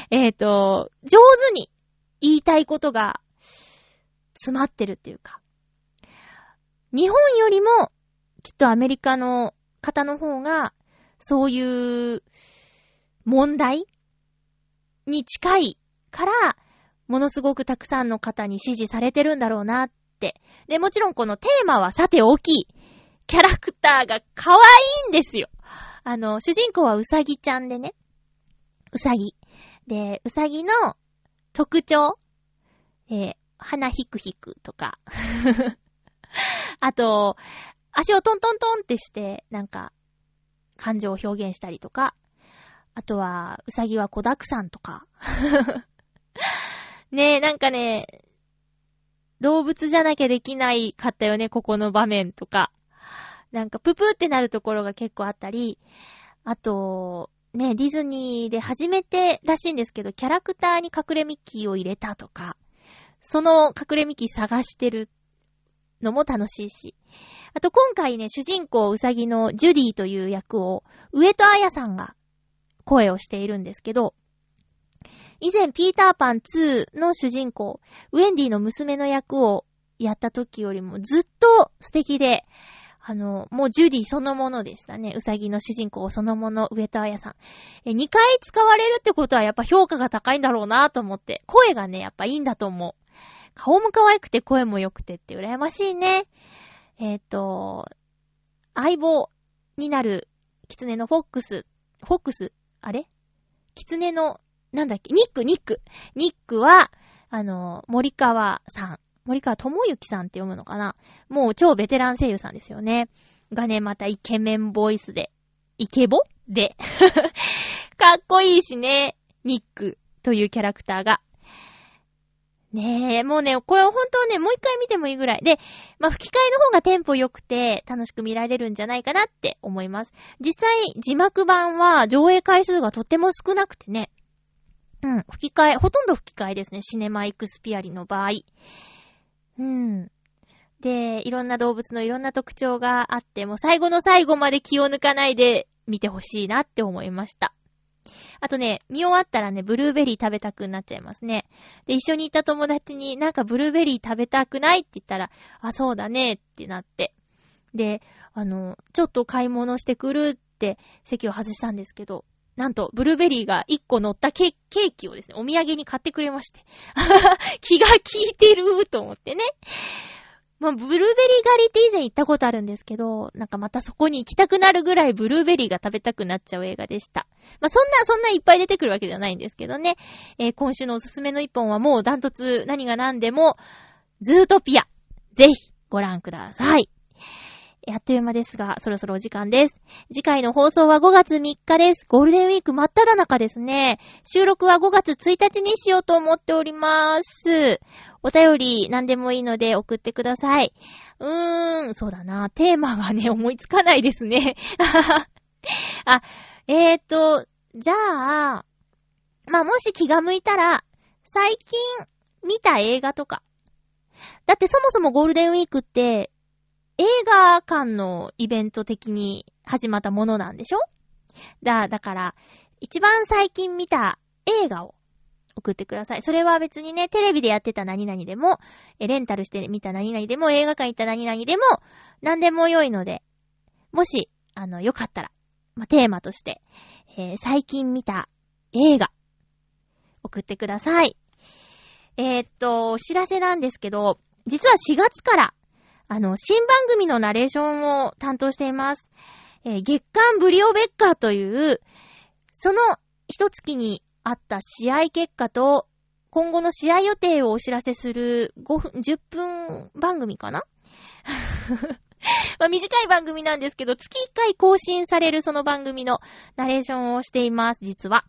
えっ、と、上手に言いたいことが詰まってるっていうか、日本よりも、きっとアメリカの方の方が、そういう問題に近いから、ものすごくたくさんの方に支持されてるんだろうなって。で、もちろんこのテーマはさて大きい。キャラクターが可愛いんですよ。あの、主人公はうさぎちゃんでね。うさぎ。で、うさぎの特徴。えー鼻ひくひくとか。あと、足をトントントンってして、なんか、感情を表現したりとか。あとは、うさぎは子沢山とか。ねえ、なんかね、動物じゃなきゃできないかったよね、ここの場面とか。なんか、ぷぷってなるところが結構あったり、あと、ね、ディズニーで初めてらしいんですけど、キャラクターに隠れミッキーを入れたとか、その隠れミキ探してるのも楽しいし。あと今回ね、主人公うさぎのジュディという役を、上戸彩さんが声をしているんですけど、以前ピーターパン2の主人公、ウェンディの娘の役をやった時よりもずっと素敵で、あの、もうジュディそのものでしたね。うさぎの主人公そのもの、上戸彩さん。え、2回使われるってことはやっぱ評価が高いんだろうなと思って。声がね、やっぱいいんだと思う。顔も可愛くて声も良くてって羨ましいね。えっ、と、相棒になる狐のフォックス、フォックス、あれ？狐の、なんだっけ？ニック、ニック。ニックは、あの、森川さん。森川智之さんって読むのかな？もう超ベテラン声優さんですよね。がね、またイケメンボイスで、イケボ？で。かっこいいしね。ニックというキャラクターが。ねえ、もうね、これ本当はね、もう一回見てもいいぐらい。で、まあ、吹き替えの方がテンポ良くて楽しく見られるんじゃないかなって思います。実際、字幕版は上映回数がとっても少なくてね。うん、吹き替え、ほとんど吹き替えですね。シネマエクスピアリの場合。うん。で、いろんな動物のいろんな特徴があって、もう最後の最後まで気を抜かないで見てほしいなって思いました。あとね、見終わったらね、ブルーベリー食べたくなっちゃいますね。で、一緒に行った友達になんかブルーベリー食べたくないって言ったら、あ、そうだねってなって。で、あの、ちょっと買い物してくるって席を外したんですけど、なんと、ブルーベリーが1個乗ったケーキをですね、お土産に買ってくれまして。気が利いてると思ってね。まあ、ブルーベリー狩りって以前行ったことあるんですけど、なんかまたそこに行きたくなるぐらいブルーベリーが食べたくなっちゃう映画でした。まあ、そんな、そんないっぱい出てくるわけじゃないんですけどね。えー今週のおすすめの一本はもうダントツ何が何でも、ズートピア。ぜひ、ご覧ください。あっという間ですが、そろそろお時間です。次回の放送は5月3日です。ゴールデンウィーク真っ只中ですね。収録は5月1日にしようと思っております。お便り何でもいいので送ってください。うーん、そうだな。テーマがね、思いつかないですね。あ、えーと、じゃあ、まあ、もし気が向いたら、最近見た映画とか。だってそもそもゴールデンウィークって、映画館のイベント的に始まったものなんでしょ？だ、だから、一番最近見た映画を送ってください。それは別にね、テレビでやってた何々でも、レンタルして見た何々でも、映画館行った何々でも、何でも良いので、もし、あの、よかったら、まあ、テーマとして、えー最近見た映画、送ってください。えーっと、お知らせなんですけど、実は4月から、あの、新番組のナレーションを担当しています。えー月刊ブリオベッカーという、その一月にあった試合結果と、今後の試合予定をお知らせする5分、10分番組かな？まあ短い番組なんですけど、月1回更新されるその番組のナレーションをしています、実は。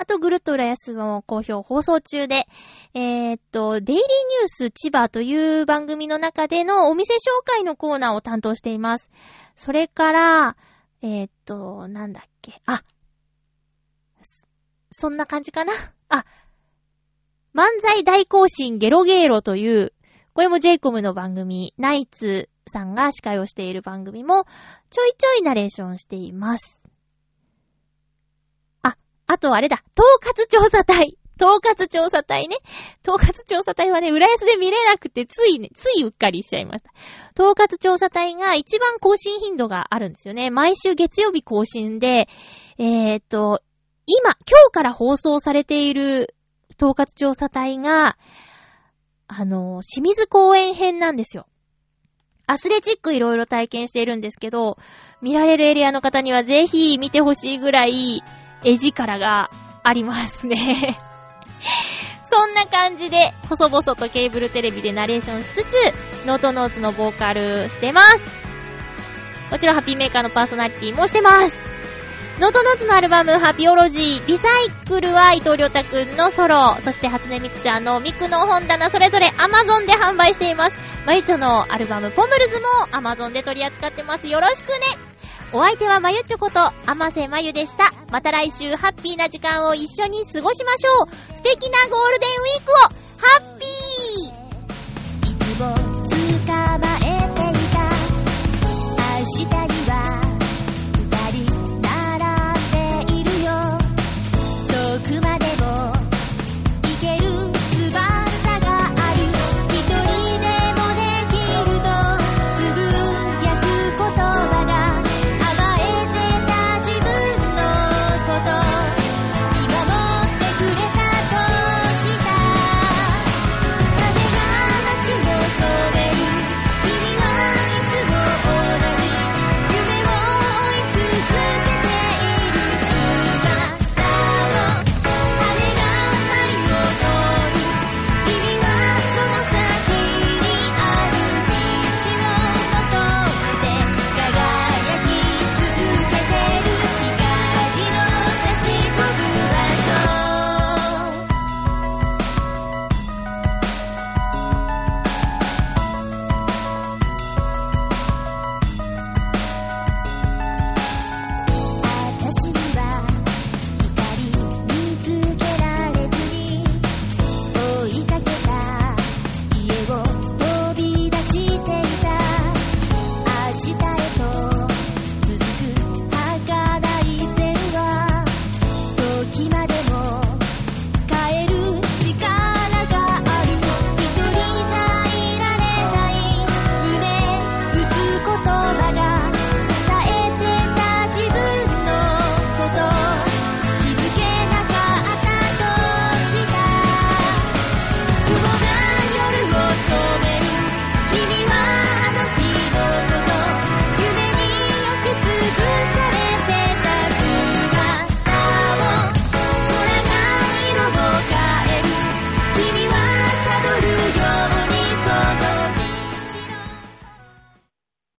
あと、ぐるっと浦安も好評放送中で、えーっと、デイリーニュース千葉という番組の中でのお店紹介のコーナーを担当しています。それから、えーっと、なんだっけ、あ、そんな感じかな あ、漫才大行進ゲロゲーロという、これも j イコムの番組、ナイツさんが司会をしている番組も、ちょいちょいナレーションしています。あ、とあれだ、統括調査隊。統括調査隊ね。統括調査隊はね、浦安で見れなくて、ついね、ついうっかりしちゃいました。統括調査隊が一番更新頻度があるんですよね。毎週月曜日更新で、えーっと、今、今日から放送されている統括調査隊が、あの、清水公園編なんですよ。アスレチックいろいろ体験しているんですけど、見られるエリアの方にはぜひ見てほしいぐらい、絵力がありますね。そんな感じで、細々とケーブルテレビでナレーションしつつ、ノートノーツのボーカルしてます。もちろんハッピーメーカーのパーソナリティもしてます。ノートノーツのアルバム、ハピオロジー、リサイクルは伊藤良太くんのソロ、そして初音ミクちゃんのミクの本棚、それぞれ Amazon で販売しています。まゆちょのアルバム、ポムルズも Amazon で取り扱ってます。よろしくねお相手はまゆちょこと、あませまゆでした。また来週、ハッピーな時間を一緒に過ごしましょう。素敵なゴールデンウィークを、ハッピーいつも捕まえていた、明日には